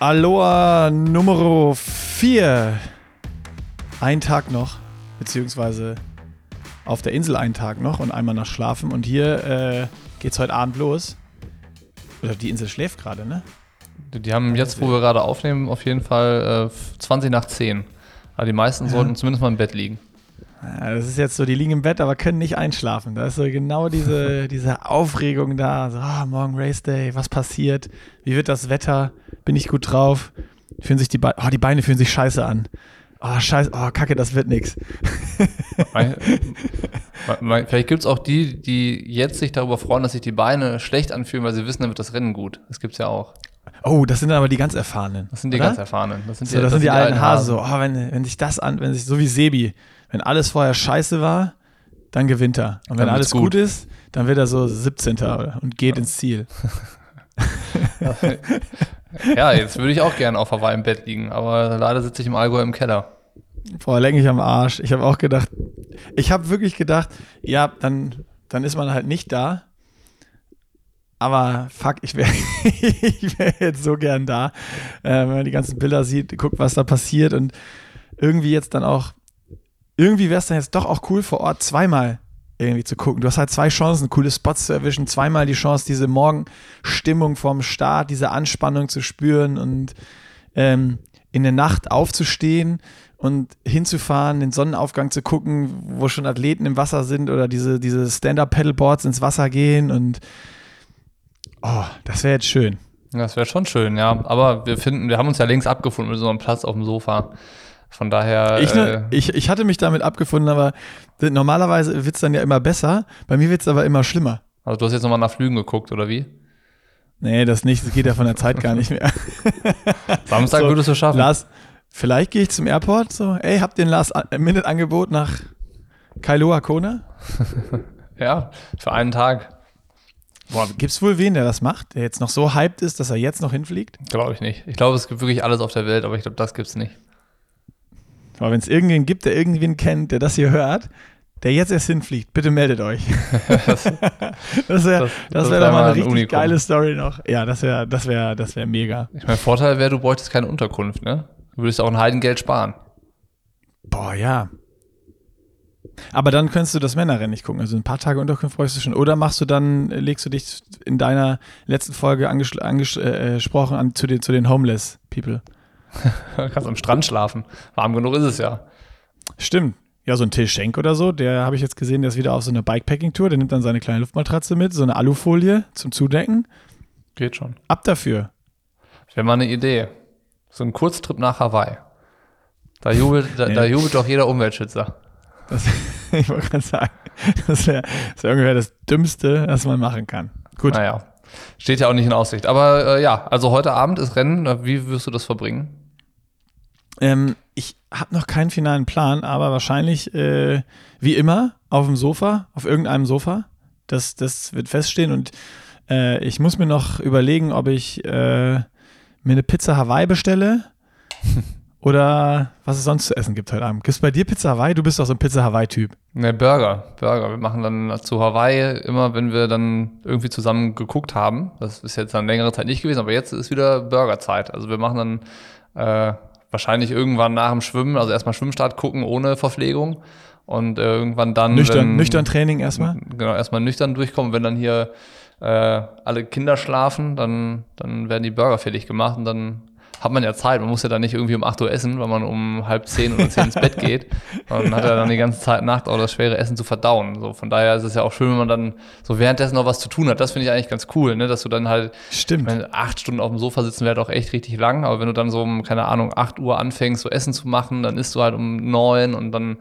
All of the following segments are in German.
Aloha Nummer 4. Ein Tag noch, beziehungsweise auf der Insel einen Tag noch und einmal nach Schlafen. Und hier äh, geht's heute Abend los. Oder die Insel schläft gerade, ne? Die haben jetzt, wo wir gerade aufnehmen, auf jeden Fall äh, 20 nach 10. Aber die meisten Ja. sollten zumindest mal im Bett liegen. Ja, das ist jetzt so, die liegen im Bett, aber können nicht einschlafen. Da ist so genau diese, diese Aufregung da. So, ah, morgen Race Day, was passiert? Wie wird das Wetter? Bin ich gut drauf? Fühlen sich die Beine, oh, die Beine fühlen sich scheiße an. Oh, scheiße, oh, kacke, das wird nix. Vielleicht gibt es auch die, die jetzt sich darüber freuen, dass sich die Beine schlecht anfühlen, weil sie wissen, dann wird das Rennen gut. Das gibt's ja auch. Oh, das sind dann aber die ganz Erfahrenen. Das sind die oder? ganz Erfahrenen. Das sind So, das, sind die alten Hasen. So, oh, wenn, wenn sich das an, wenn sich, so wie Sebi, wenn alles vorher scheiße war, dann gewinnt er. Und wenn Dann alles gut. gut. ist, dann wird er so 17. oder- und geht ins Ziel. Ja, jetzt würde ich auch gerne auf Hawaii im Bett liegen, aber leider sitze ich im Allgäu im Keller. Boah, leck mich am Arsch. Ich habe auch gedacht, ich habe wirklich gedacht, ja, dann, dann ist man halt nicht da. Aber fuck, ich wäre ich wär jetzt so gern da, äh, wenn man die ganzen Bilder sieht, guckt, was da passiert und irgendwie jetzt dann auch, irgendwie wäre es dann jetzt doch auch cool vor Ort zweimal irgendwie zu gucken. Du hast halt zwei Chancen, coole Spots zu erwischen, zweimal die Chance, diese Morgenstimmung vorm Start, diese Anspannung zu spüren und ähm, in der Nacht aufzustehen und hinzufahren, den Sonnenaufgang zu gucken, wo schon Athleten im Wasser sind oder diese, diese Stand-Up-Paddleboards ins Wasser gehen und oh, das wäre jetzt schön. Das wäre schon schön, ja. Aber wir finden, wir haben uns ja längst abgefunden mit so einem Platz auf dem Sofa. Von daher. Ich, äh, ne, ich, ich hatte mich damit abgefunden, aber normalerweise wird es dann ja immer besser. Bei mir wird es aber immer schlimmer. also du hast jetzt nochmal nach Flügen geguckt, oder wie? Nee, das nicht, das geht ja von der Zeit gar nicht mehr. Samstag So, würdest du schaffen. Last, vielleicht gehe ich zum Airport so, ey, habt ihr ein Last-Minute-Angebot nach Kailua Kona? Ja, für einen Tag. Boah, gibt's wohl wen, der das macht, der jetzt noch so hyped ist, dass er jetzt noch hinfliegt? Glaube ich nicht. Ich glaube, es gibt wirklich alles auf der Welt, aber ich glaube, das gibt's nicht. Aber wenn es irgendwen gibt, der irgendwen kennt, der das hier hört, der jetzt erst hinfliegt, bitte meldet euch. das wäre das, wär doch mal eine ein richtig Unikum. geile Story noch. Ja, das wäre das wär, das wär mega. Ich meine, Vorteil wäre, du bräuchtest keine Unterkunft, ne? Du würdest auch ein Heidengeld sparen. Boah, ja. Aber dann könntest du das Männerrennen nicht gucken. Also ein paar Tage Unterkunft bräuchst du schon. Oder machst du dann, äh, legst du dich in deiner letzten Folge angesprochen anges äh, gesprochen an, zu, den, zu den Homeless People. Du kannst am Strand schlafen. Warm genug ist es ja. Stimmt. Ja, so ein Till Schenk oder so, der habe ich jetzt gesehen, der ist wieder auf so einer Bikepacking-Tour. Der nimmt dann seine kleine Luftmatratze mit, so eine Alufolie zum Zudecken. Geht schon. Ab dafür. Wäre mal eine Idee. So ein Kurztrip nach Hawaii. Da jubelt, da, Ja. da jubelt doch jeder Umweltschützer. Das, ich wollte gerade sagen, das wäre wär ungefähr das Dümmste, was man machen kann. Gut. Naja. Steht ja auch nicht in Aussicht. Aber äh, ja, also heute Abend ist Rennen. Wie wirst du das verbringen? Ähm, ich habe noch keinen finalen Plan, aber wahrscheinlich äh, wie immer auf dem Sofa, auf irgendeinem Sofa. Das, das wird feststehen und äh, ich muss mir noch überlegen, ob ich äh, mir eine Pizza Hawaii bestelle oder was es sonst zu essen gibt heute Abend. Gibt es bei dir Pizza Hawaii? Du bist doch so ein Pizza Hawaii-Typ. Ne, Burger. Burger. Wir machen dann zu Hawaii immer, wenn wir dann irgendwie zusammen geguckt haben. Das ist jetzt dann längere Zeit nicht gewesen, aber jetzt ist wieder Burgerzeit. Also wir machen dann äh, wahrscheinlich irgendwann nach dem Schwimmen, also erstmal Schwimmstart gucken ohne Verpflegung und äh, irgendwann dann Nüchtern, wenn, nüchtern Training erstmal. Genau, erstmal nüchtern durchkommen. Wenn dann hier äh, alle Kinder schlafen, dann, dann werden die Burger fertig gemacht und dann hat man ja Zeit. Man muss ja dann nicht irgendwie um 8 Uhr essen, weil man um halb zehn oder zehn ins Bett geht. Und hat ja dann die ganze Zeit Nacht auch das schwere Essen zu verdauen. So, von daher ist es ja auch schön, wenn man dann so währenddessen noch was zu tun hat. Das finde ich eigentlich ganz cool, ne? dass du dann halt Stimmt. meine, acht Stunden auf dem Sofa sitzen wäre doch echt richtig lang, aber wenn du dann so um, keine Ahnung, 8 Uhr anfängst, so Essen zu machen, dann isst du halt um neun und dann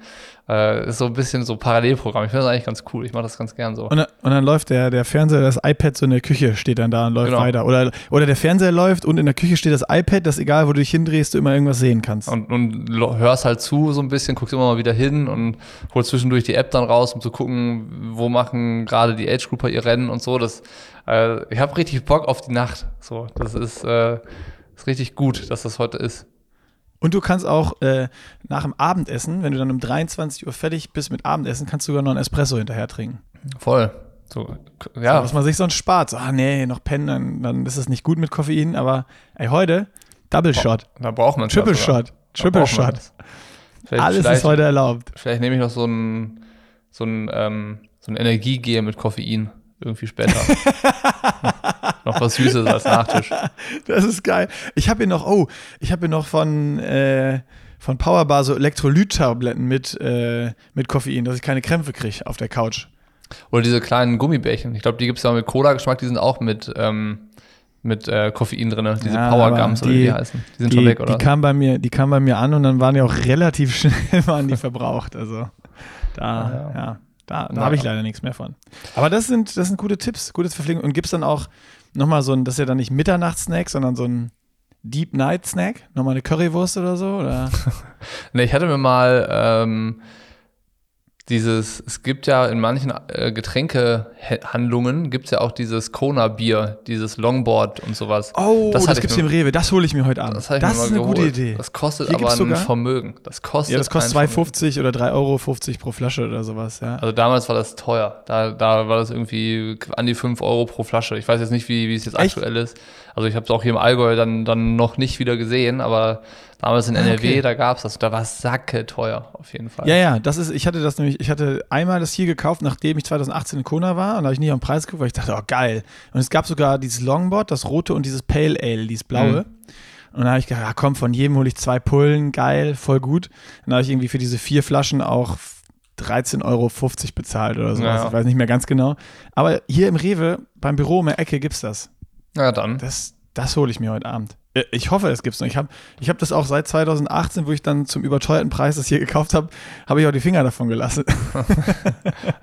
äh, ist so ein bisschen so Parallelprogramm. Ich finde das eigentlich ganz cool. Ich mache das ganz gern so. Und, dann- und dann läuft der, der Fernseher, das iPad so in der Küche steht dann da und läuft Genau. weiter. Oder, oder der Fernseher läuft und in der Küche steht das iPad, das egal, wo du dich hindrehst, du immer irgendwas sehen kannst. Und, und hörst halt zu so ein bisschen, guckst immer mal wieder hin und holst zwischendurch die App dann raus, um zu gucken, wo machen gerade die Age-Grouper ihr Rennen und so. Das, äh, ich habe richtig Bock auf die Nacht. So, das ist, äh, ist richtig gut, dass das heute ist. Und du kannst auch äh, nach dem Abendessen, wenn du dann um 23 Uhr fertig bist mit Abendessen, kannst du sogar noch einen Espresso hinterher trinken. Voll. So, Ja. ja. was man sich sonst spart. So, ah nee, noch pennen, dann, dann ist es nicht gut mit Koffein. Aber ey, heute, Double Shot, Da braucht man Triple Shot, Triple Shot. Alles ist heute erlaubt. Vielleicht nehme ich noch so ein, so ein, ähm, so ein Energiegel mit Koffein irgendwie später. noch was Süßes als Nachtisch. Das ist geil. Ich habe hier noch, oh, ich habe hier noch von, äh, von Powerbar so Elektrolyttabletten mit, äh, mit Koffein, dass ich keine Krämpfe kriege auf der Couch. Oder diese kleinen Gummibärchen. Ich glaube, die gibt es ja auch mit Cola-Geschmack, die sind auch mit, ähm, mit äh, Koffein drin. Diese Ja, Power Gums oder die- wie die heißen. Die sind die, schon weg, oder? Die kamen bei mir, die kamen bei mir an und dann waren die auch relativ schnell waren die verbraucht. Also da, Ah, ja. ja, da, da habe ich leider nichts mehr von. Aber das sind, das sind gute Tipps, gutes Verpflegung. Und gibt es dann auch nochmal so ein, das ist ja dann nicht Mitternachtssnack, sondern so ein Deep Night Snack? Nochmal eine Currywurst oder so? Oder? Ne, ich hatte mir mal ähm, dieses, es gibt ja in manchen äh, Getränkehandlungen gibt es ja auch dieses Kona-Bier, dieses Longboard und sowas. Oh, Das das, gibt's mir- im Rewe. Das hole ich mir heute Abend. Das, Das, ist eine gute geholt. Idee. Das kostet Hier aber ein sogar- Vermögen. Das kostet ja, das kostet ein Vermögen. 2,50 oder 3,50 Euro pro Flasche oder sowas. Ja. Also damals war das teuer. Da, da war das irgendwie an die 5 Euro pro Flasche. Ich weiß jetzt nicht, wie, wie es jetzt Echt? aktuell ist. Also ich habe es auch hier im Allgäu dann, dann noch nicht wieder gesehen, aber damals in Ah, NRW, okay. da gab es das. Da war es sacke teuer, auf jeden Fall. Ja, ja, das ist, ich hatte das nämlich, ich hatte einmal das hier gekauft, nachdem ich 2018 in Kona war und da habe ich nicht am Preis geguckt, weil ich dachte, oh geil. Und es gab sogar dieses Longboard, das rote und dieses Pale Ale, dieses blaue. Und da habe ich gedacht, ja, komm, von jedem hole ich zwei Pullen, geil, voll gut. Dann habe ich irgendwie für diese vier Flaschen auch 13,50 Euro bezahlt oder sowas. Ja. Ich weiß nicht mehr ganz genau. Aber hier im Rewe, beim Büro um die Ecke gibt's das. Na dann. Das, das hole ich mir heute Abend. Äh, Ich hoffe, es gibt's noch. Ich habe ich hab das auch seit 2018, wo ich dann zum überteuerten Preis das hier gekauft habe, habe ich auch die Finger davon gelassen.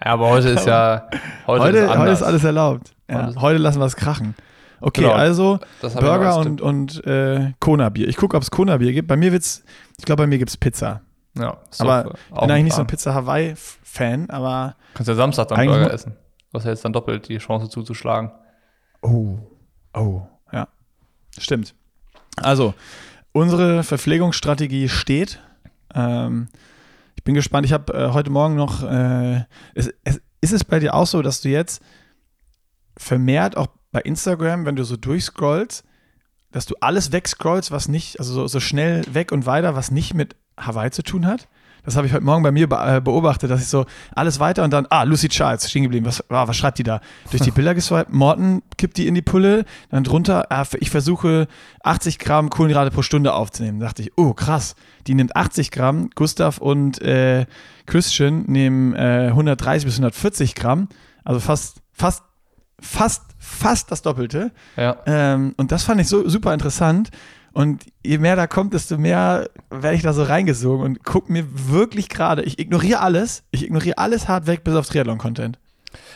Ja, aber heute ist ja, heute, Heute, ist, heute ist alles erlaubt. Ja, heute lassen wir es krachen. Okay, Genau. also Burger und, und äh, Kona-Bier. Ich gucke, ob es Kona-Bier gibt. Bei mir wird's, ich glaube, bei mir gibt's Pizza. Ja, ist aber äh, Ich bin eigentlich nicht so ein Plan. Pizza-Hawaii-Fan, aber Kannst ja Samstag dann Burger essen. Du hast ja jetzt dann doppelt die Chance zuzuschlagen. Oh, oh. Stimmt. Also, unsere Verpflegungsstrategie steht. Ähm, ich bin gespannt. Ich habe äh, heute Morgen noch. Äh, es, ist es bei dir auch so, dass du jetzt vermehrt auch bei Instagram, wenn du so durchscrollst, dass du alles wegscrollst, was nicht, also so, so schnell weg und weiter, was nicht mit Hawaii zu tun hat? Das habe ich heute Morgen bei mir äh, beobachtet, dass ich so alles weiter und dann, ah, Lucy Charles, stehen geblieben. Was, ah, was schreibt die da? Durch die Bilder geswiped, Morten kippt die in die Pulle, dann drunter, ah, ich versuche 80 Gramm Kohlenhydrate pro Stunde aufzunehmen. Da dachte ich, oh, krass, die nimmt 80 Gramm, Gustav und äh, Christian nehmen äh, 130 bis 140 Gramm, also fast, fast, fast, fast das Doppelte. Ja. Ähm, und das fand ich so super interessant. Und je mehr da kommt, desto mehr werde ich da so reingesogen und gucke mir wirklich gerade, ich ignoriere alles, ich ignoriere alles hart weg, bis auf Triathlon-Content.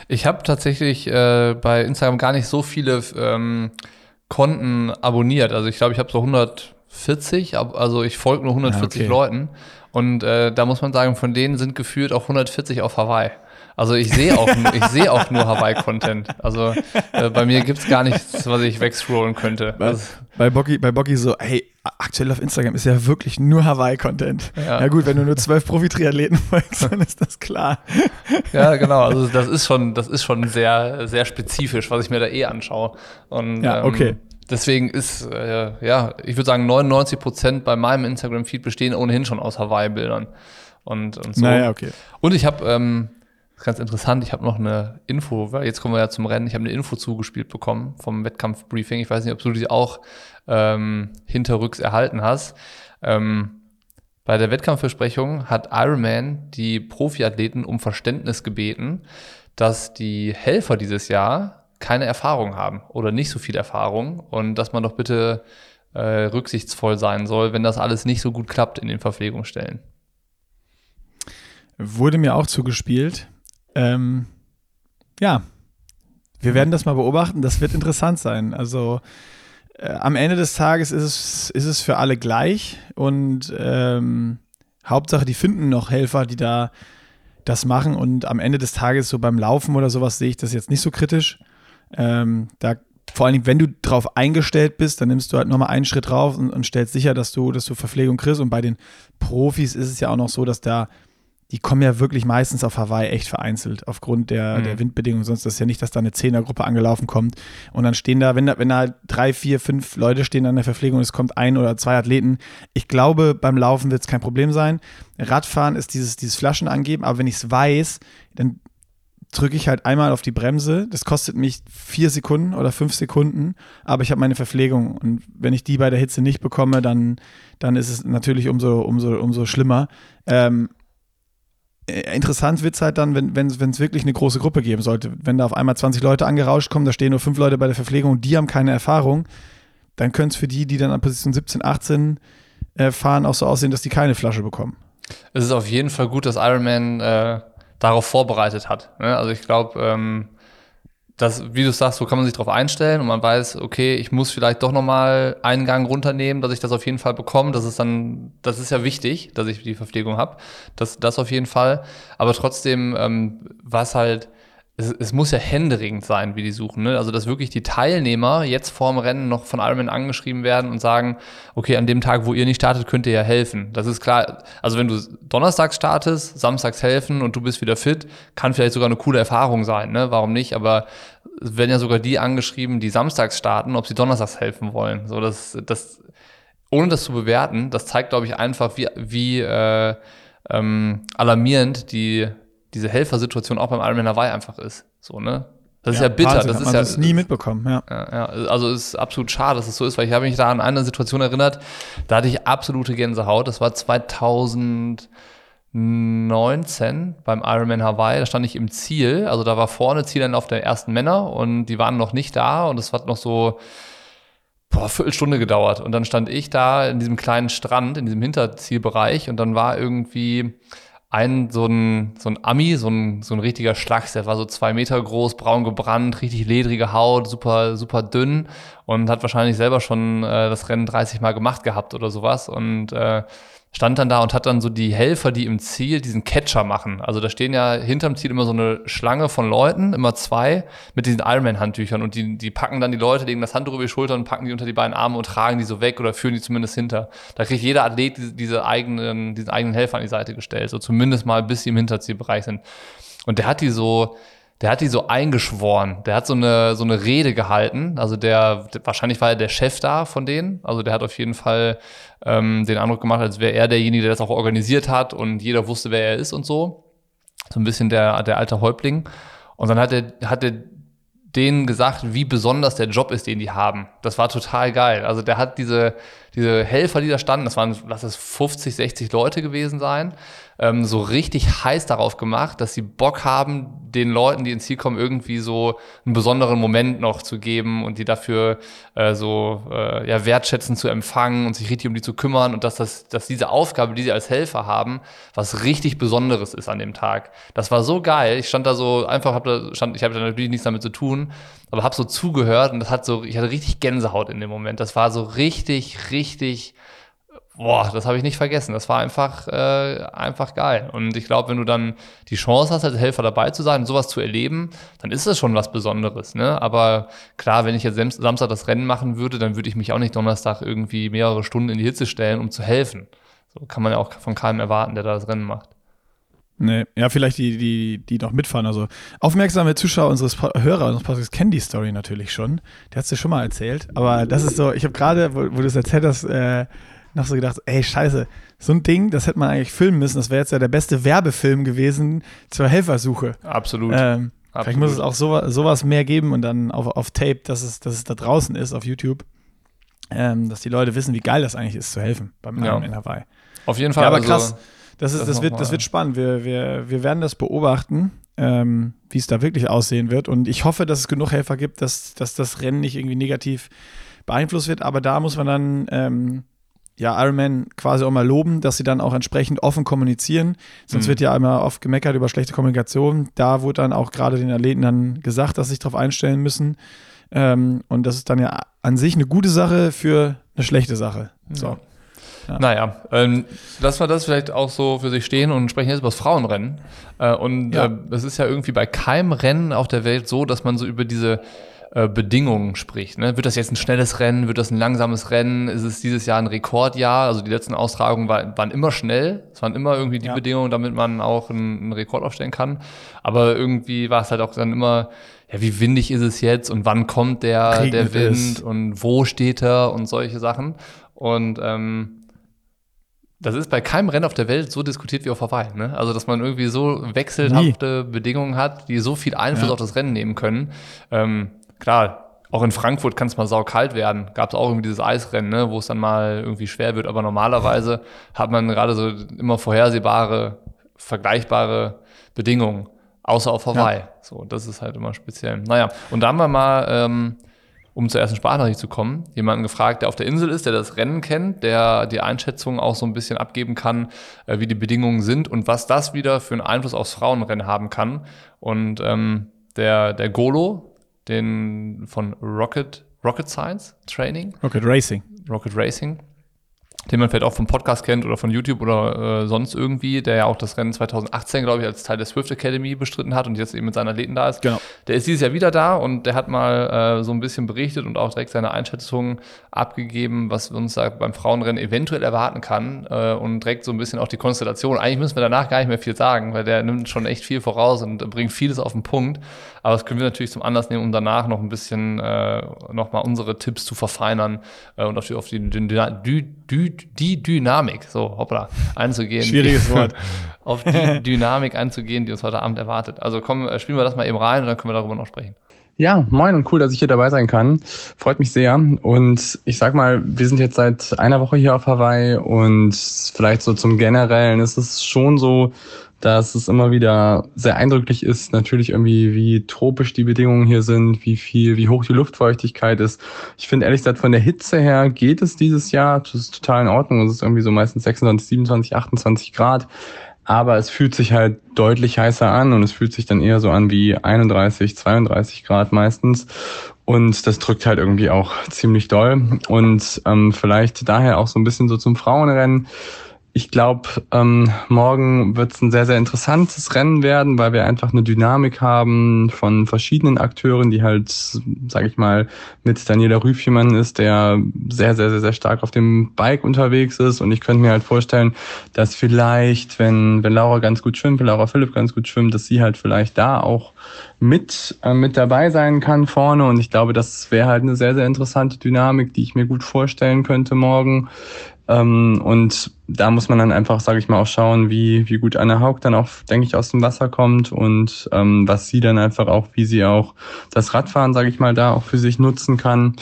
Ich habe tatsächlich äh, bei Instagram gar nicht so viele ähm, Konten abonniert. Also ich glaube, ich habe so 140, ab- also ich folge nur 140 Ah, okay. Leuten. Und äh, da muss man sagen, von denen sind gefühlt auch 140 auf Hawaii. Also ich sehe auch, nur- ich sehe auch nur Hawaii-Content. Also äh, bei mir gibt's gar nichts, was ich wegscrollen könnte. Also, Bei Bocky, bei Bocky so, hey, aktuell auf Instagram ist ja wirklich nur Hawaii-Content. Ja. Ja. gut, wenn du nur zwölf Profi-Triathleten folgst, dann ist das klar. ja, genau. Also das ist schon, das ist schon sehr, sehr spezifisch, was ich mir da eh anschaue. Und, Ja, okay. Deswegen ist, äh, ja, ich würde sagen, 99 Prozent bei meinem Instagram-Feed bestehen ohnehin schon aus Hawaii-Bildern. Und, und so. Naja, okay. Und ich habe, ähm, das ist ganz interessant, ich habe noch eine Info, jetzt kommen wir ja zum Rennen, ich habe eine Info zugespielt bekommen vom Wettkampfbriefing. Ich weiß nicht, ob du die auch ähm, hinterrücks erhalten hast. Ähm, bei der Wettkampfbesprechung hat Ironman die Profiathleten um Verständnis gebeten, dass die Helfer dieses Jahr keine Erfahrung haben oder nicht so viel Erfahrung und dass man doch bitte äh, rücksichtsvoll sein soll, wenn das alles nicht so gut klappt in den Verpflegungsstellen. Wurde mir auch zugespielt. Ähm, ja, wir werden das mal beobachten. Das wird interessant sein. Also äh, am Ende des Tages ist es, ist es für alle gleich und ähm, Hauptsache, die finden noch Helfer, die da das machen und am Ende des Tages so beim Laufen oder sowas sehe ich das jetzt nicht so kritisch. Ähm, da vor allen Dingen, wenn du drauf eingestellt bist, dann nimmst du halt nochmal einen Schritt drauf und, und stellst sicher, dass du, dass du Verpflegung kriegst. Und bei den Profis ist es ja auch noch so, dass da die kommen ja wirklich meistens auf Hawaii echt vereinzelt, aufgrund der, mhm. der Windbedingungen. Sonst ist es ja nicht, dass da eine Zehnergruppe angelaufen kommt. Und dann stehen da, wenn da, wenn da halt drei, vier, fünf Leute stehen an der Verpflegung, es kommt ein oder zwei Athleten. Ich glaube, beim Laufen wird es kein Problem sein. Radfahren ist dieses, dieses Flaschen angeben, aber wenn ich es weiß, dann drücke ich halt einmal auf die Bremse. Das kostet mich vier Sekunden oder fünf Sekunden, aber ich habe meine Verpflegung. Und wenn ich die bei der Hitze nicht bekomme, dann, dann ist es natürlich umso, umso, umso schlimmer. Ähm, äh, interessant wird es halt dann, wenn es wenn, wirklich eine große Gruppe geben sollte. Wenn da auf einmal 20 Leute angerauscht kommen, da stehen nur fünf Leute bei der Verpflegung und die haben keine Erfahrung, dann könnte es für die, die dann an Position 17, 18 äh, fahren, auch so aussehen, dass die keine Flasche bekommen. Es ist auf jeden Fall gut, dass Ironman äh, darauf vorbereitet hat. Ne? Also ich glaube, ähm, das, wie du sagst, so kann man sich darauf einstellen und man weiß, okay, ich muss vielleicht doch nochmal einen Gang runternehmen, dass ich das auf jeden Fall bekomme. Das ist dann, das ist ja wichtig, dass ich die Verpflegung habe. Das, das auf jeden Fall. Aber trotzdem, ähm, was halt es, es muss ja händeringend sein, wie die suchen. Ne? Also, dass wirklich die Teilnehmer jetzt vorm Rennen noch von Ironman angeschrieben werden und sagen, okay, an dem Tag, wo ihr nicht startet, könnt ihr ja helfen. Das ist klar. Also, wenn du donnerstags startest, samstags helfen und du bist wieder fit, kann vielleicht sogar eine coole Erfahrung sein. Ne? Warum nicht? Aber es werden ja sogar die angeschrieben, die samstags starten, ob sie donnerstags helfen wollen. So, das, das, ohne das zu bewerten, das zeigt, glaube ich, einfach, wie, wie äh, ähm, alarmierend die diese Helfersituation auch beim Ironman Hawaii einfach ist. So, ne? Das ja, ist ja bitter. Wahnsinn, das ist ja das nie mitbekommen. Ja. ja. Ja, Also es ist absolut schade, dass es so ist, weil ich habe mich da an eine Situation erinnert, da hatte ich absolute Gänsehaut. Das war 2019 beim Ironman Hawaii. Da stand ich im Ziel. Also da war vorne Zieleinlauf der ersten Männer und die waren noch nicht da und es hat noch so boah, Viertelstunde gedauert. Und dann stand ich da in diesem kleinen Strand, in diesem Hinterzielbereich und dann war irgendwie ein so ein, so ein Ami, so ein, so ein richtiger Schlachs, der war so zwei Meter groß, braun gebrannt, richtig ledrige Haut, super, super dünn und hat wahrscheinlich selber schon äh, das Rennen 30 Mal gemacht gehabt oder sowas. Und äh, stand dann da und hat dann so die Helfer, die im Ziel diesen Catcher machen. Also da stehen ja hinterm Ziel immer so eine Schlange von Leuten, immer zwei, mit diesen Ironman-Handtüchern und die, die packen dann die Leute, legen das Handtuch über die Schulter und packen die unter die beiden Arme und tragen die so weg oder führen die zumindest hinter. Da kriegt jeder Athlet diese, diese eigenen, diesen eigenen Helfer an die Seite gestellt, so zumindest mal bis sie im Hinterzielbereich sind. Und der hat die so, der hat die so eingeschworen. Der hat so eine, so eine Rede gehalten. Also der, wahrscheinlich war er der Chef da von denen. Also der hat auf jeden Fall ähm, den Eindruck gemacht, als wäre er derjenige, der das auch organisiert hat und jeder wusste, wer er ist und so. So ein bisschen der, der alte Häuptling. Und dann hat er, hat er denen gesagt, wie besonders der Job ist, den die haben. Das war total geil. Also der hat diese, diese Helfer, die da standen, das waren, lass es 50, 60 Leute gewesen sein, ähm, so richtig heiß darauf gemacht, dass sie Bock haben, den Leuten, die ins Ziel kommen, irgendwie so einen besonderen Moment noch zu geben und die dafür äh, so äh, ja, wertschätzend zu empfangen und sich richtig um die zu kümmern und dass, das, dass diese Aufgabe, die sie als Helfer haben, was richtig Besonderes ist an dem Tag. Das war so geil. Ich stand da so einfach, hab da, stand, ich habe da natürlich nichts damit zu tun, aber habe so zugehört und das hat so, ich hatte richtig Gänsehaut in dem Moment. Das war so richtig, richtig boah, das habe ich nicht vergessen. Das war einfach, äh, einfach geil. Und ich glaube, wenn du dann die Chance hast, als Helfer dabei zu sein und sowas zu erleben, dann ist das schon was Besonderes. Ne? Aber klar, wenn ich jetzt Samstag das Rennen machen würde, dann würde ich mich auch nicht Donnerstag irgendwie mehrere Stunden in die Hitze stellen, um zu helfen. So kann man ja auch von keinem erwarten, der da das Rennen macht. Nee, ja, vielleicht die, die, die noch mitfahren. Also aufmerksame Zuschauer unseres po Hörer unseres Podcasts kennen die Story natürlich schon. Der hat es dir schon mal erzählt. Aber das ist so, ich habe gerade, wo, wo du es erzählt hast, äh, noch so gedacht, ey, scheiße, so ein Ding, das hätte man eigentlich filmen müssen. Das wäre jetzt ja der beste Werbefilm gewesen zur Helfersuche. Absolut. Ähm, Absolut. Vielleicht muss es auch so, sowas mehr geben und dann auf, auf Tape, dass es, dass es da draußen ist, auf YouTube. Ähm, dass die Leute wissen, wie geil das eigentlich ist, zu helfen beim ja. in Hawaii. Auf jeden Fall. Ja, aber also, krass. Das, ist, das, das wird, das wird spannend. Wir, wir, wir werden das beobachten, ähm, wie es da wirklich aussehen wird. Und ich hoffe, dass es genug Helfer gibt, dass, dass das Rennen nicht irgendwie negativ beeinflusst wird. Aber da muss man dann ähm, ja, Ironman quasi auch mal loben, dass sie dann auch entsprechend offen kommunizieren. Sonst mhm. wird ja immer oft gemeckert über schlechte Kommunikation. Da wurde dann auch gerade den Athleten dann gesagt, dass sie sich darauf einstellen müssen. Ähm, und das ist dann ja an sich eine gute Sache für eine schlechte Sache. So. Ja. Naja, ähm, lassen wir das vielleicht auch so für sich stehen und sprechen jetzt über das Frauenrennen. Äh, und ja. äh, es ist ja irgendwie bei keinem Rennen auf der Welt so, dass man so über diese äh, Bedingungen spricht. Ne? Wird das jetzt ein schnelles Rennen? Wird das ein langsames Rennen? Ist es dieses Jahr ein Rekordjahr? Also die letzten Austragungen war, waren immer schnell. Es waren immer irgendwie die ja. Bedingungen, damit man auch einen, einen, Rekord aufstellen kann. Aber irgendwie war es halt auch dann immer, ja, wie windig ist es jetzt und wann kommt der, der Wind es. und wo steht er und solche Sachen. Und ähm, das ist bei keinem Rennen auf der Welt so diskutiert wie auf Hawaii. Ne? Also, dass man irgendwie so wechselhafte Nie. Bedingungen hat, die so viel Einfluss ja. auf das Rennen nehmen können. Ähm, klar, auch in Frankfurt kann es mal saukalt werden. Gab es auch irgendwie dieses Eisrennen, ne, wo es dann mal irgendwie schwer wird. Aber normalerweise hat man gerade so immer vorhersehbare, vergleichbare Bedingungen. Außer auf Hawaii. Ja. So, das ist halt immer speziell. Naja, und da haben wir mal ähm, um zur ersten Sprachnachricht zu kommen, jemanden gefragt, der auf der Insel ist, der das Rennen kennt, der die Einschätzung auch so ein bisschen abgeben kann, äh, wie die Bedingungen sind und was das wieder für einen Einfluss aufs Frauenrennen haben kann. Und ähm, der, der Golo, den von Rocket, Rocket Science Training. Rocket Racing. Rocket Racing den man vielleicht auch vom Podcast kennt oder von YouTube oder äh, sonst irgendwie, der ja auch das Rennen 2018, glaube ich, als Teil der Swift Academy bestritten hat und jetzt eben mit seinen Athleten da ist. Genau. Der ist dieses Jahr wieder da und der hat mal äh, so ein bisschen berichtet und auch direkt seine Einschätzung abgegeben, was uns da beim Frauenrennen eventuell erwarten kann äh, und direkt so ein bisschen auch die Konstellation. Eigentlich müssen wir danach gar nicht mehr viel sagen, weil der nimmt schon echt viel voraus und bringt vieles auf den Punkt. Aber das können wir natürlich zum Anlass nehmen, um danach noch ein bisschen äh, nochmal unsere Tipps zu verfeinern äh, und auf die, auf die, die, die, die Dynamik, so hoppla, einzugehen. Schwieriges Wort. auf die Dynamik einzugehen, die uns heute Abend erwartet. Also komm, äh, spielen wir das mal eben rein und dann können wir darüber noch sprechen. Ja, moin und cool, dass ich hier dabei sein kann. Freut mich sehr. Und ich sag mal, wir sind jetzt seit einer Woche hier auf Hawaii und vielleicht so zum Generellen ist es schon so, dass es immer wieder sehr eindrücklich ist, natürlich irgendwie, wie tropisch die Bedingungen hier sind, wie viel, wie hoch die Luftfeuchtigkeit ist. Ich finde ehrlich gesagt, von der Hitze her geht es dieses Jahr. Das ist total in Ordnung. Es ist irgendwie so meistens 26, 27, 28 Grad. Aber es fühlt sich halt deutlich heißer an und es fühlt sich dann eher so an wie 31, 32 Grad meistens. Und das drückt halt irgendwie auch ziemlich doll. Und ähm, vielleicht daher auch so ein bisschen so zum Frauenrennen ich glaube, ähm, morgen wird es ein sehr, sehr interessantes Rennen werden, weil wir einfach eine Dynamik haben von verschiedenen Akteuren, die halt, sage ich mal, mit Daniela Rüff jemanden ist, der sehr, sehr, sehr, sehr stark auf dem Bike unterwegs ist. Und ich könnte mir halt vorstellen, dass vielleicht, wenn, wenn Laura ganz gut schwimmt, wenn Laura Philipp ganz gut schwimmt, dass sie halt vielleicht da auch mit, äh, mit dabei sein kann vorne. Und ich glaube, das wäre halt eine sehr, sehr interessante Dynamik, die ich mir gut vorstellen könnte morgen. Ähm, und da muss man dann einfach, sage ich mal, auch schauen, wie, wie gut Anna Haug dann auch, denke ich, aus dem Wasser kommt und ähm, was sie dann einfach auch, wie sie auch das Radfahren, sage ich mal, da auch für sich nutzen kann.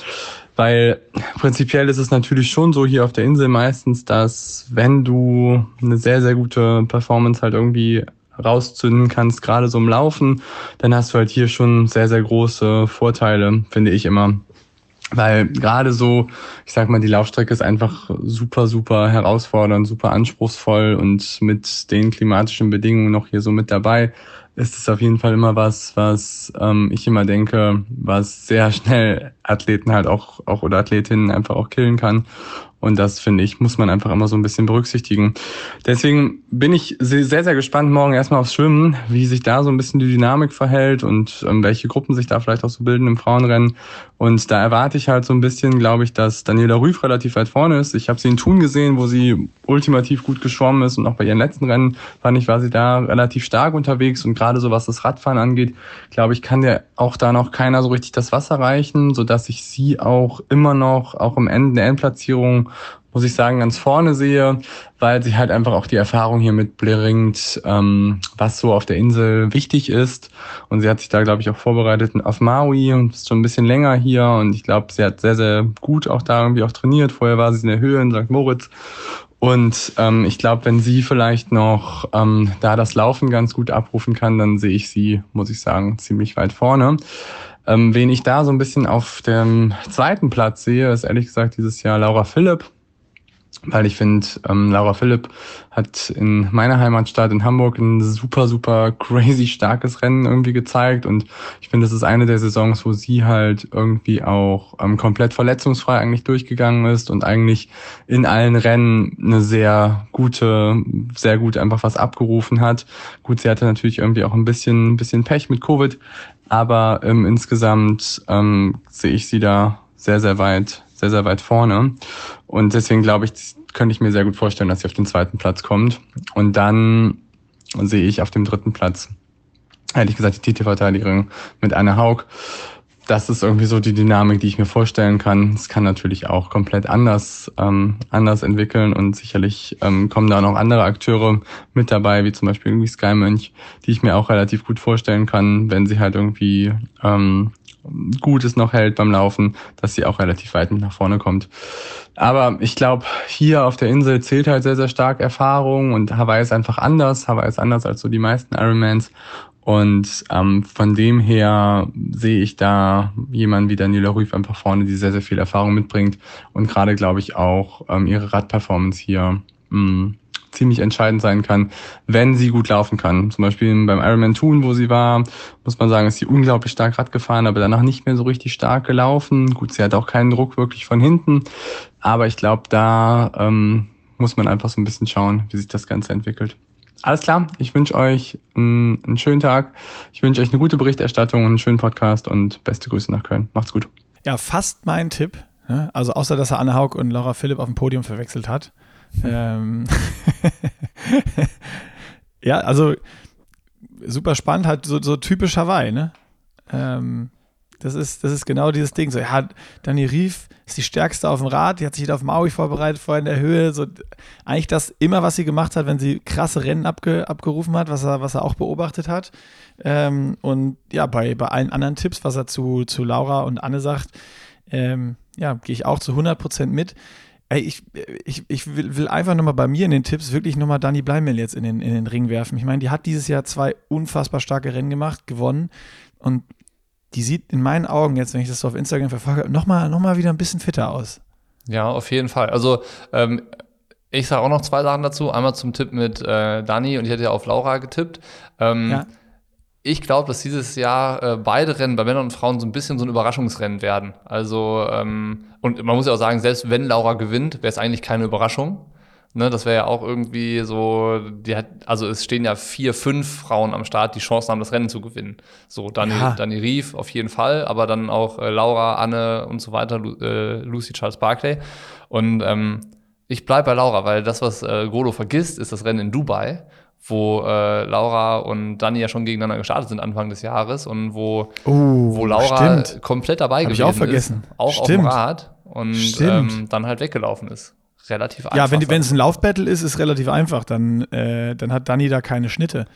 Weil prinzipiell ist es natürlich schon so hier auf der Insel meistens, dass wenn du eine sehr, sehr gute Performance halt irgendwie rauszünden kannst, gerade so im Laufen, dann hast du halt hier schon sehr, sehr große Vorteile, finde ich immer. Weil gerade so, ich sag mal, die Laufstrecke ist einfach super, super herausfordernd, super anspruchsvoll und mit den klimatischen Bedingungen noch hier so mit dabei, ist es auf jeden Fall immer was, was ähm, ich immer denke, was sehr schnell Athleten halt auch, auch oder Athletinnen einfach auch killen kann. Und das, finde ich, muss man einfach immer so ein bisschen berücksichtigen. Deswegen bin ich sehr, sehr gespannt morgen erstmal aufs Schwimmen, wie sich da so ein bisschen die Dynamik verhält und ähm, welche Gruppen sich da vielleicht auch so bilden im Frauenrennen. Und da erwarte ich halt so ein bisschen, glaube ich, dass Daniela Rüff relativ weit vorne ist. Ich habe sie in Thun gesehen, wo sie ultimativ gut geschwommen ist und auch bei ihren letzten Rennen fand ich, war sie da relativ stark unterwegs und gerade so was das Radfahren angeht, glaube ich, kann der auch da noch keiner so richtig das Wasser reichen, so dass ich sie auch immer noch, auch im Ende der Endplatzierung muss ich sagen, ganz vorne sehe, weil sie halt einfach auch die Erfahrung hier mitbringt, ähm, was so auf der Insel wichtig ist. Und sie hat sich da, glaube ich, auch vorbereitet auf Maui und ist schon ein bisschen länger hier. Und ich glaube, sie hat sehr, sehr gut auch da irgendwie auch trainiert. Vorher war sie in der Höhe in St. Moritz. Und ähm, ich glaube, wenn sie vielleicht noch ähm, da das Laufen ganz gut abrufen kann, dann sehe ich sie, muss ich sagen, ziemlich weit vorne. Ähm, wen ich da so ein bisschen auf dem zweiten Platz sehe, ist ehrlich gesagt dieses Jahr Laura Philipp. Weil ich finde, ähm, Laura Philipp hat in meiner Heimatstadt in Hamburg ein super, super crazy starkes Rennen irgendwie gezeigt. Und ich finde, das ist eine der Saisons, wo sie halt irgendwie auch ähm, komplett verletzungsfrei eigentlich durchgegangen ist und eigentlich in allen Rennen eine sehr gute, sehr gut einfach was abgerufen hat. Gut, sie hatte natürlich irgendwie auch ein bisschen, ein bisschen Pech mit Covid, Aber ähm, insgesamt ähm, sehe ich sie da sehr, sehr weit, sehr, sehr weit vorne. Und deswegen glaube ich, könnte ich mir sehr gut vorstellen, dass sie auf den zweiten Platz kommt. Und dann sehe ich auf dem dritten Platz, ehrlich gesagt, die Titelverteidigerin mit Anne Haug das ist irgendwie so die Dynamik, die ich mir vorstellen kann. Es kann natürlich auch komplett anders, ähm, anders entwickeln und sicherlich ähm, kommen da noch andere Akteure mit dabei, wie zum Beispiel irgendwie Sky Mönch, die ich mir auch relativ gut vorstellen kann, wenn sie halt irgendwie ähm, Gutes noch hält beim Laufen, dass sie auch relativ weit mit nach vorne kommt. Aber ich glaube, hier auf der Insel zählt halt sehr, sehr stark Erfahrung und Hawaii ist einfach anders. Hawaii ist anders als so die meisten Ironmans. Und ähm, von dem her sehe ich da jemanden wie Daniela Ruif einfach vorne, die sehr, sehr viel Erfahrung mitbringt und gerade, glaube ich, auch ähm, ihre Radperformance hier mh, mm, ziemlich entscheidend sein kann, wenn sie gut laufen kann. Zum Beispiel beim Ironman Thun, wo sie war, muss man sagen, ist sie unglaublich stark Rad gefahren, aber danach nicht mehr so richtig stark gelaufen. Gut, sie hat auch keinen Druck wirklich von hinten, aber ich glaube, da ähm, muss man einfach so ein bisschen schauen, wie sich das Ganze entwickelt. Alles klar, ich wünsche euch einen, einen schönen Tag. Ich wünsche euch eine gute Berichterstattung und einen schönen Podcast und beste Grüße nach Köln. Macht's gut. Ja, fast mein Tipp. Ne? Also außer, dass er Anne Haug und Laura Philipp auf dem Podium verwechselt hat. ähm ja, also super spannend, halt so, so typisch Hawaii, ne? Ähm, das ist, das ist genau dieses Ding. So, ja, Dani Rief ist die stärkste auf dem Rad, die hat sich auf Maui vorbereitet, vorher in der Höhe. So, eigentlich das immer, was sie gemacht hat, wenn sie krasse Rennen abge, abgerufen hat, was er, was er auch beobachtet hat. Ähm, und ja, bei, bei allen anderen Tipps, was er zu, zu Laura und Anne sagt, ähm, ja, gehe ich auch zu 100% mit. Ey, ich, ich, ich will, will einfach nochmal bei mir in den Tipps wirklich nochmal Dani Bleimel jetzt in den, in den Ring werfen. Ich meine, die hat dieses Jahr zwei unfassbar starke Rennen gemacht, gewonnen. Und die sieht in meinen Augen jetzt, wenn ich das so auf Instagram verfolge, nochmal noch mal wieder ein bisschen fitter aus. Ja, auf jeden Fall. Also ähm, ich sage auch noch zwei Sachen dazu. Einmal zum Tipp mit äh, Dani und ich hätte ja auf Laura getippt. Ähm, ja. Ich glaube, dass dieses Jahr äh, beide Rennen bei Männern und Frauen so ein bisschen so ein Überraschungsrennen werden. Also, ähm, und man muss ja auch sagen, selbst wenn Laura gewinnt, wäre es eigentlich keine Überraschung. Ne, das wäre ja auch irgendwie so, die hat, also es stehen ja vier, fünf Frauen am Start, die Chancen haben, das Rennen zu gewinnen. So, Dani, ja. Dani Rief auf jeden Fall, aber dann auch äh, Laura, Anne und so weiter, Lu äh, Lucy Charles Barclay. Und ähm, ich bleibe bei Laura, weil das, was äh, Golo vergisst, ist das Rennen in Dubai, wo äh, Laura und Dani ja schon gegeneinander gestartet sind Anfang des Jahres und wo, oh, wo Laura stimmt. komplett dabei Hab gewesen ich auch vergessen. ist, auch stimmt. auf dem Rad und ähm, dann halt weggelaufen ist relativ einfach. Ja, wenn, es ein Laufbattle ist, ist relativ einfach. Dann, äh, dann hat Dani da keine Schnitte.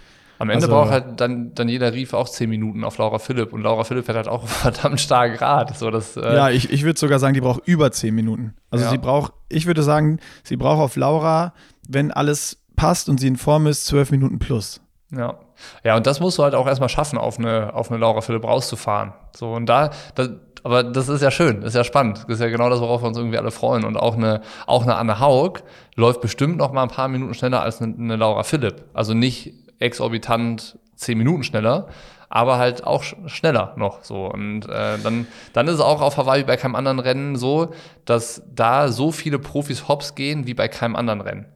Am Ende also, braucht halt dann, jeder Rief auch zehn Minuten auf Laura Philipp und Laura Philipp hat halt auch verdammt stark Rad. So, das, äh ja, ich, ich würde sogar sagen, die braucht über zehn Minuten. Also ja. sie braucht, ich würde sagen, sie braucht auf Laura, wenn alles passt und sie in Form ist, zwölf Minuten plus. Ja. Ja, und das musst du halt auch erstmal schaffen, auf eine, auf eine Laura Philipp rauszufahren. So, und da, da aber das ist ja schön, ist ja spannend. Das ist ja genau das, worauf wir uns irgendwie alle freuen. Und auch eine, auch eine Anne Haug läuft bestimmt noch mal ein paar Minuten schneller als eine, eine Laura Philipp. Also nicht exorbitant zehn Minuten schneller, aber halt auch schneller noch so. Und äh, dann, dann ist es auch auf Hawaii bei keinem anderen Rennen so, dass da so viele Profis hops gehen wie bei keinem anderen Rennen.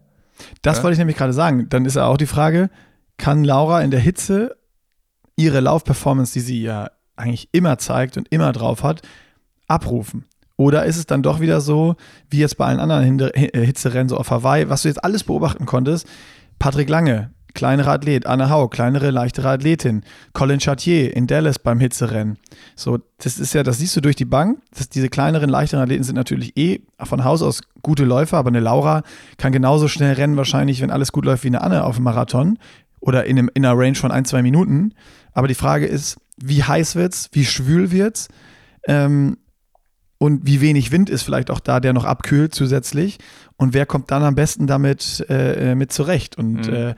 Das ja? wollte ich nämlich gerade sagen. Dann ist ja auch die Frage, kann Laura in der Hitze ihre Laufperformance, die sie ja eigentlich immer zeigt und immer drauf hat, abrufen? Oder ist es dann doch wieder so, wie jetzt bei allen anderen äh, Hitzerennen, so auf Hawaii, was du jetzt alles beobachten konntest? Patrick Lange, kleinerer Athlet, Anne Hau, kleinere, leichtere Athletin, Colin Chartier in Dallas beim Hitzerennen. So, das ist ja, das siehst du durch die Bank. Das, diese kleineren, leichteren Athleten sind natürlich eh von Haus aus gute Läufer, aber eine Laura kann genauso schnell rennen, wahrscheinlich, wenn alles gut läuft, wie eine Anne auf dem Marathon oder in, einem, in einer Range von ein, zwei Minuten. Aber die Frage ist, wie heiß wird's, wie schwül wird's ähm, und wie wenig Wind ist vielleicht auch da, der noch abkühlt zusätzlich und wer kommt dann am besten damit äh, äh, mit zurecht und mhm. äh,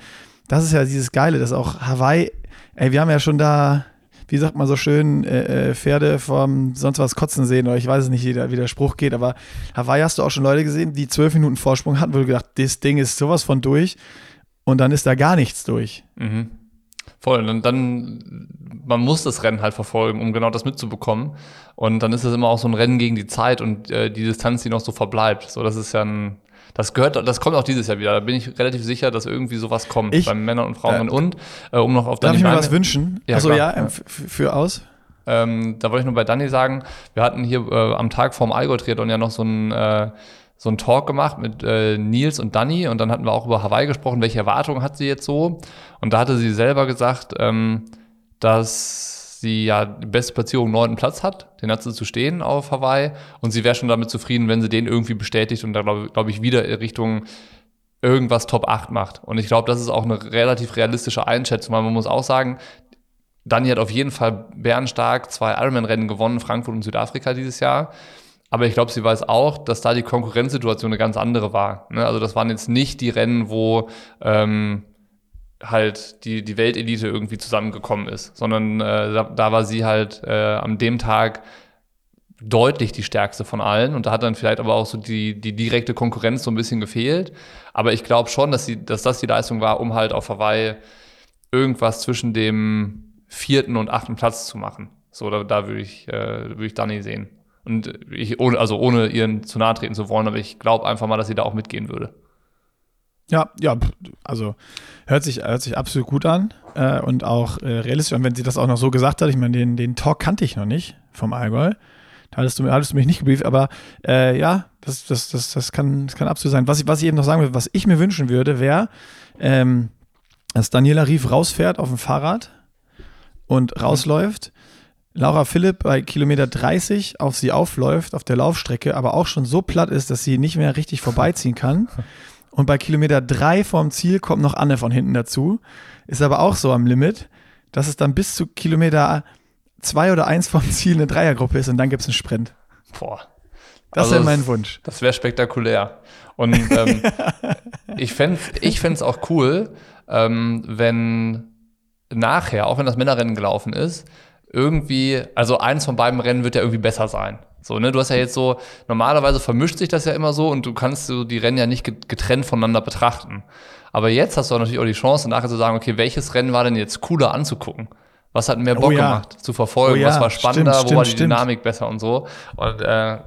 das ist ja dieses Geile, dass auch Hawaii, ey, wir haben ja schon da, wie sagt man so schön, äh, äh Pferde vom sonst was kotzen sehen oder ich weiß es nicht, wie der, wie der Spruch geht, aber Hawaii hast du auch schon Leute gesehen, die zwölf Minuten Vorsprung hatten, wo du gedacht, das Ding ist sowas von durch und dann ist da gar nichts durch. Mhm. Voll. Und dann, man muss das Rennen halt verfolgen, um genau das mitzubekommen. Und dann ist es immer auch so ein Rennen gegen die Zeit und äh, die Distanz, die noch so verbleibt. So, das ist ja ein, Das gehört, das kommt auch dieses Jahr wieder. Da bin ich relativ sicher, dass irgendwie sowas kommt Ich- beim Männern und Frauen. Äh, und äh, um noch auf Darf ich mir was wünschen? Ja, Achso, ja, Ja. f- für aus. Ähm, da wollte ich nur bei Dani sagen, wir hatten hier äh, am Tag vorm Allgäu-Triathlon ja noch so ein äh, so einen Talk gemacht mit äh, Nils und Dani und dann hatten wir auch über Hawaii gesprochen, welche Erwartungen hat sie jetzt so? Und da hatte sie selber gesagt, ähm, dass sie ja die beste Platzierung neunten Platz hat, den hat sie zu stehen auf Hawaii und sie wäre schon damit zufrieden, wenn sie den irgendwie bestätigt und da glaube glaub ich wieder Richtung irgendwas Top 8 macht. Und ich glaube, das ist auch eine relativ realistische Einschätzung, weil man muss auch sagen, Dani hat auf jeden Fall bärenstark zwei Ironman-Rennen gewonnen, Frankfurt und Südafrika dieses Jahr. Aber ich glaube, sie weiß auch, dass da die Konkurrenzsituation eine ganz andere war. Ne? Also das waren jetzt nicht die Rennen, wo ähm, halt die, die Weltelite irgendwie zusammengekommen ist, sondern äh, da, da war sie halt äh, an dem Tag deutlich die stärkste von allen und da hat dann vielleicht aber auch so die, die direkte Konkurrenz so ein bisschen gefehlt. Aber ich glaube schon, dass, sie, dass das die Leistung war, um halt auf Hawaii irgendwas zwischen dem vierten und achten Platz zu machen. So, da, da würde ich, äh, würde ich Dani sehen. Und ich, ohne, also ohne ihren zu nahe treten zu wollen, aber ich glaube einfach mal, dass sie da auch mitgehen würde. Ja, ja, also hört sich, hört sich absolut gut an äh, und auch äh, realistisch. Und wenn sie das auch noch so gesagt hat, ich meine, den, den Talk kannte ich noch nicht vom Allgäu. Da hattest du, hattest du mich nicht gebrieft, aber äh, ja, das, das, das, das, kann, das kann absolut sein. Was ich, was ich eben noch sagen will, was ich mir wünschen würde, wäre, ähm, dass Daniela Rief rausfährt auf dem Fahrrad und rausläuft. Laura Philipp bei Kilometer 30 auf sie aufläuft, auf der Laufstrecke, aber auch schon so platt ist, dass sie nicht mehr richtig vorbeiziehen kann. Und bei Kilometer 3 vorm Ziel kommt noch Anne von hinten dazu. Ist aber auch so am Limit, dass es dann bis zu Kilometer 2 oder 1 vom Ziel eine Dreiergruppe ist und dann gibt es einen Sprint. Boah. Das Also wäre mein Wunsch. Das wäre spektakulär. Und ähm, ich fände ich fänd's auch cool, ähm, wenn nachher, auch wenn das Männerrennen gelaufen ist, irgendwie, also eins von beiden Rennen wird ja irgendwie besser sein. So, ne, du hast ja jetzt so, normalerweise vermischt sich das ja immer so und du kannst so die Rennen ja nicht get- getrennt voneinander betrachten. Aber jetzt hast du natürlich auch die Chance, nachher zu sagen, okay, welches Rennen war denn jetzt cooler anzugucken? Was hat mehr Bock Oh ja. gemacht zu verfolgen? Oh ja, was war spannender? stimmt, wo war die stimmt, stimmt. Dynamik besser und so? Und äh,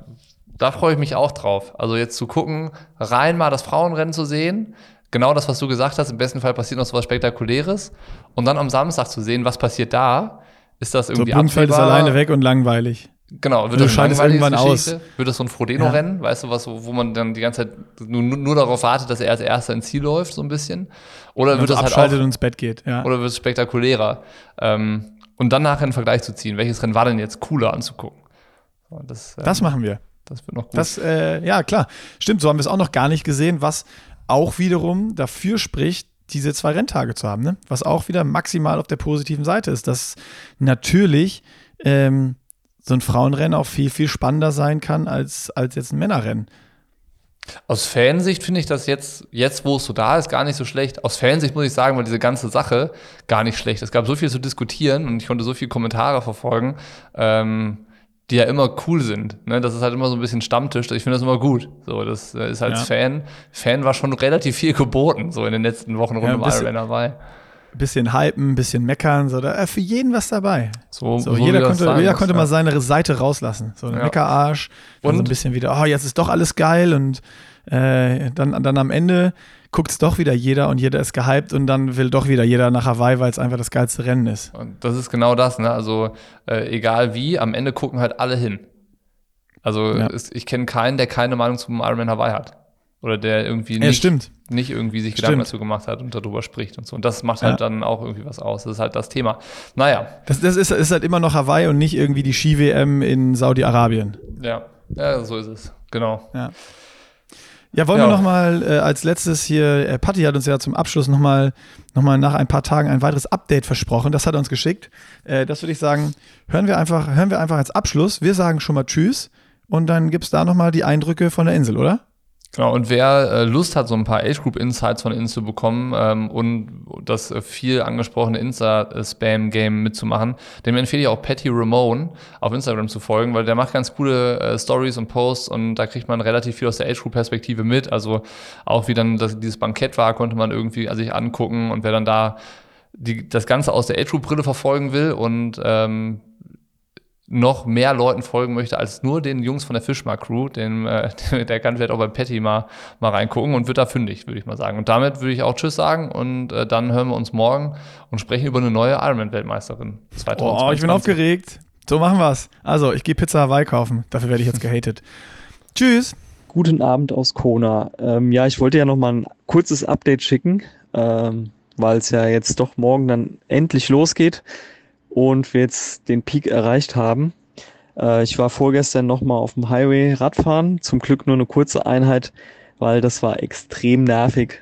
da freue ich mich auch drauf. Also jetzt zu gucken, rein mal das Frauenrennen zu sehen, genau das, was du gesagt hast, im besten Fall passiert noch so was Spektakuläres und dann am Samstag zu sehen, was passiert da. Ist das So irgendwie Blumfeld ist absehbar? alleine weg und langweilig. Genau, wird Du das irgendwann Geschichte? Wird das so ein Frodeno-Rennen, weißt du, was, wo man dann die ganze Zeit nur, nur darauf wartet, dass er als Erster ins Ziel läuft, so ein bisschen? Oder Und wird so das halt abschaltet und ins Bett geht. Ja. oder wird es spektakulärer? Ähm, und dann nachher einen Vergleich zu ziehen. Welches Rennen war denn jetzt cooler anzugucken? So, das, ähm, das machen wir. das wird noch gut. Das, äh, ja, klar. Stimmt, so haben wir es auch noch gar nicht gesehen, was auch wiederum dafür spricht, diese zwei Renntage zu haben. Ne? Was auch wieder maximal auf der positiven Seite ist, dass natürlich ähm, so ein Frauenrennen auch viel, viel spannender sein kann als, als jetzt ein Männerrennen. Aus Fansicht finde ich das jetzt, jetzt wo es so da ist, gar nicht so schlecht. Aus Fansicht muss ich sagen, war diese ganze Sache gar nicht schlecht. Es gab so viel zu diskutieren und ich konnte so viele Kommentare verfolgen, ähm, die ja immer cool sind. Ne? Das ist halt immer so ein bisschen Stammtisch. Ich finde das immer gut. So, das äh, ist als Ja. Fan. Fan war schon relativ viel geboten, so in den letzten Wochen rund Ja, um ein bisschen- Ironman dabei. Bisschen hypen, ein bisschen meckern, so, da, äh, für jeden was dabei. So, So, so jeder konnte, sein jeder konnte ja. mal seine Seite rauslassen. So ein Ja. Meckerarsch. Dann so ein Und- bisschen wieder, oh, jetzt ist doch alles geil und äh, dann, dann am Ende guckt es doch wieder jeder und jeder ist gehypt und dann will doch wieder jeder nach Hawaii, weil es einfach das geilste Rennen ist. Und das ist genau das, ne? Also äh, egal wie, am Ende gucken halt alle hin. Also Ja. es, ich kenne keinen, der keine Meinung zum Ironman Hawaii hat. Oder der irgendwie Ja, nicht, stimmt. nicht irgendwie sich Gedanken Stimmt. dazu gemacht hat und darüber spricht und so. Und das macht halt Ja. dann auch irgendwie was aus. Das ist halt das Thema. Naja, Das, das ist, ist halt immer noch Hawaii und nicht irgendwie die Ski-WM in Saudi-Arabien. ja. Ja, so ist es. Genau. Ja. Ja, wollen Ja. wir noch mal äh, als letztes hier, äh, Patti hat uns ja zum Abschluss noch mal, noch mal nach ein paar Tagen ein weiteres Update versprochen. Das hat er uns geschickt. Äh, das würde ich sagen, hören wir einfach, hören wir einfach als Abschluss. Wir sagen schon mal Tschüss und dann gibt es da noch mal die Eindrücke von der Insel, oder? Genau, und wer äh, Lust hat, so ein paar Age-Group-Insights von Insta zu bekommen ähm, und das äh, viel angesprochene Insta-Spam-Game mitzumachen, dem empfehle ich auch Patty Ramone auf Instagram zu folgen, weil der macht ganz coole äh, Stories und Posts und da kriegt man relativ viel aus der Age-Group-Perspektive mit. Also auch wie dann das, dieses Bankett war, konnte man irgendwie sich angucken und wer dann da die, das Ganze aus der Age-Group-Brille verfolgen will und ähm, noch mehr Leuten folgen möchte als nur den Jungs von der Fischmark Crew, den, äh, der kann vielleicht auch bei Patty mal, mal reingucken und wird da fündig, würde ich mal sagen. Und damit würde ich auch Tschüss sagen und äh, dann hören wir uns morgen und sprechen über eine neue Ironman-Weltmeisterin 2020. Oh, ich bin aufgeregt. So machen wir's. Also, ich gehe Pizza Hawaii kaufen. Dafür werde ich jetzt gehatet. Tschüss. Guten Abend aus Kona. Ähm, ja, ich wollte ja noch mal ein kurzes Update schicken, ähm, weil es ja jetzt doch morgen dann endlich losgeht und wir jetzt den Peak erreicht haben. Äh, ich war vorgestern nochmal auf dem Highway Radfahren, zum Glück nur eine kurze Einheit, weil das war extrem nervig,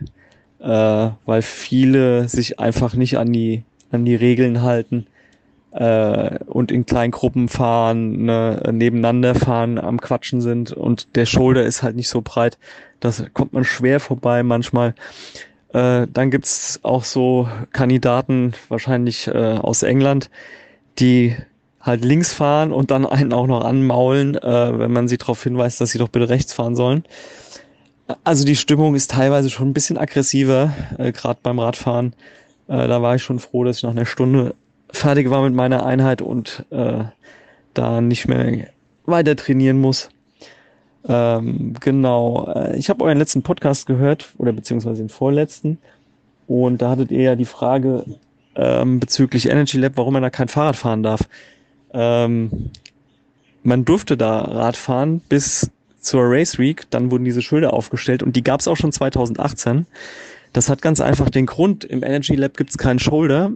äh, weil viele sich einfach nicht an die, an die Regeln halten äh, und in kleinen Gruppen fahren, ne, nebeneinander fahren, am Quatschen sind und der Shoulder ist halt nicht so breit. Das kommt man schwer vorbei manchmal. Äh, dann gibt's auch so Kandidaten, wahrscheinlich äh, aus England, die halt links fahren und dann einen auch noch anmaulen, äh, wenn man sie darauf hinweist, dass sie doch bitte rechts fahren sollen. Also die Stimmung ist teilweise schon ein bisschen aggressiver, äh, gerade beim Radfahren. Äh, da war ich schon froh, dass ich nach einer Stunde fertig war mit meiner Einheit und äh, da nicht mehr weiter trainieren muss. Ähm, genau. Äh, ich habe euren letzten Podcast gehört, oder beziehungsweise den vorletzten. Und da hattet ihr ja die Frage ähm, bezüglich Energy Lab, warum man da kein Fahrrad fahren darf. Ähm, man durfte da Rad fahren bis zur Race Week, dann wurden diese Schilder aufgestellt und die gab es auch schon 2018. Das hat ganz einfach den Grund, im Energy Lab gibt es keinen Shoulder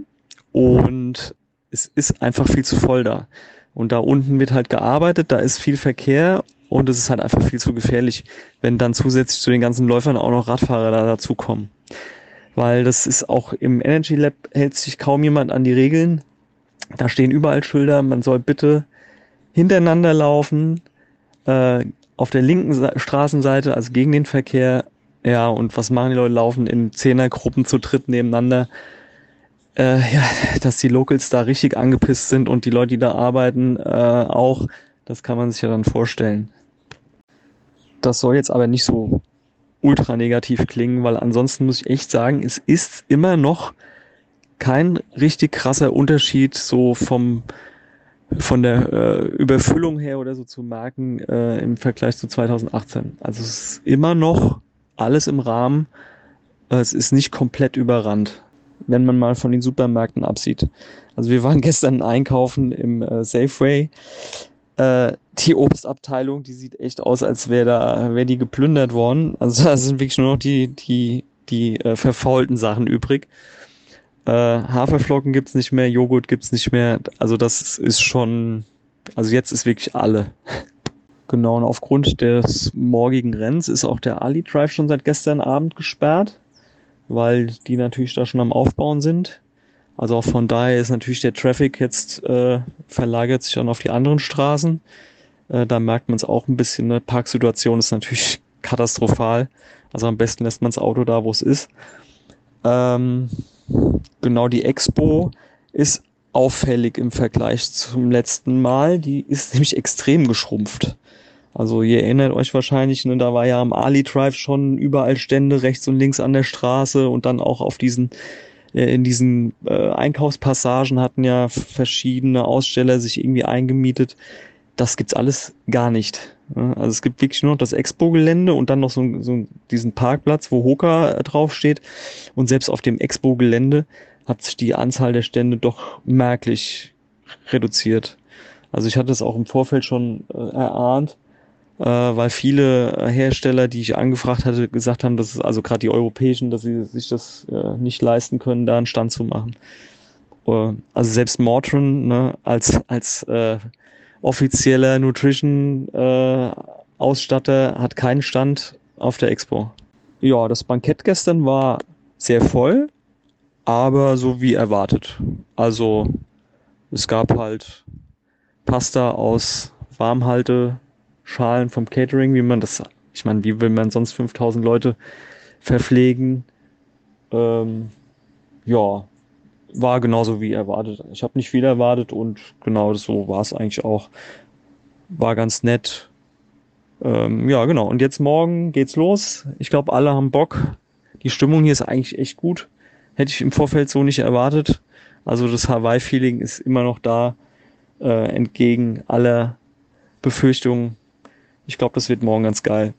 und es ist einfach viel zu voll da. Und da unten wird halt gearbeitet, da ist viel Verkehr und es ist halt einfach viel zu gefährlich, wenn dann zusätzlich zu den ganzen Läufern auch noch Radfahrer da dazukommen. Weil das ist auch im Energy Lab hält sich kaum jemand an die Regeln. Da stehen überall Schilder, man soll bitte hintereinander laufen, äh, auf der linken Straßenseite, also gegen den Verkehr. Ja, und was machen die Leute? Laufen in Zehnergruppen zu dritt nebeneinander. Äh, ja, dass die Locals da richtig angepisst sind und die Leute, die da arbeiten, äh, auch. Das kann man sich ja dann vorstellen. Das soll jetzt aber nicht so ultra negativ klingen, weil ansonsten muss ich echt sagen, es ist immer noch kein richtig krasser Unterschied so vom von der äh, Überfüllung her oder so zu merken äh, im Vergleich zu 2018. Also es ist immer noch alles im Rahmen. Es ist nicht komplett überrannt, wenn man mal von den Supermärkten absieht. Also wir waren gestern einkaufen im äh, Safeway äh, die Obstabteilung, die sieht echt aus, als wäre da, wäre die geplündert worden. Also da sind wirklich nur noch die, die, die äh, verfaulten Sachen übrig. Äh, Haferflocken gibt's nicht mehr, Joghurt gibt's nicht mehr. Also das ist schon, also jetzt ist wirklich alle. genau, und aufgrund des morgigen Rennens ist auch der Ali Drive schon seit gestern Abend gesperrt, weil die natürlich da schon am Aufbauen sind. Also auch von daher ist natürlich der Traffic jetzt äh, verlagert sich dann auf die anderen Straßen. Äh, da merkt man es auch ein bisschen. Eine Parksituation ist natürlich katastrophal. Also am besten lässt man das Auto da, wo es ist. Ähm, genau, die Expo ist auffällig im Vergleich zum letzten Mal. Die ist nämlich extrem geschrumpft. Also ihr erinnert euch wahrscheinlich, ne, da war ja am Ali Drive schon überall Stände rechts und links an der Straße und dann auch auf diesen in diesen äh, Einkaufspassagen hatten ja verschiedene Aussteller sich irgendwie eingemietet. Das gibt's alles gar nicht. Also es gibt wirklich nur noch das Expo-Gelände und dann noch so, so diesen Parkplatz, wo Hoka äh, draufsteht. Und selbst auf dem Expo-Gelände hat sich die Anzahl der Stände doch merklich reduziert. Also ich hatte es auch im Vorfeld schon äh, erahnt, äh, weil viele äh, Hersteller, die ich angefragt hatte, gesagt haben, dass es, also gerade die europäischen, dass sie sich das äh, nicht leisten können, da einen Stand zu machen. Äh, also selbst Mortron ne, als, als äh, offizieller Nutrition-Ausstatter äh, hat keinen Stand auf der Expo. Ja, das Bankett gestern war sehr voll, aber so wie erwartet. Also es gab halt Pasta aus Warmhalte Schalen vom Catering, wie man das, ich meine, wie will man sonst 5000 Leute verpflegen? Ähm, ja, war genauso wie erwartet. Ich habe nicht viel erwartet und genau so war es eigentlich auch. War ganz nett. Ähm, ja, genau. Und jetzt morgen geht's los. Ich glaube, alle haben Bock. Die Stimmung hier ist eigentlich echt gut. Hätte ich im Vorfeld so nicht erwartet. Also das Hawaii-Feeling ist immer noch da. äh, entgegen aller Befürchtungen. Ich glaube, das wird morgen ganz geil.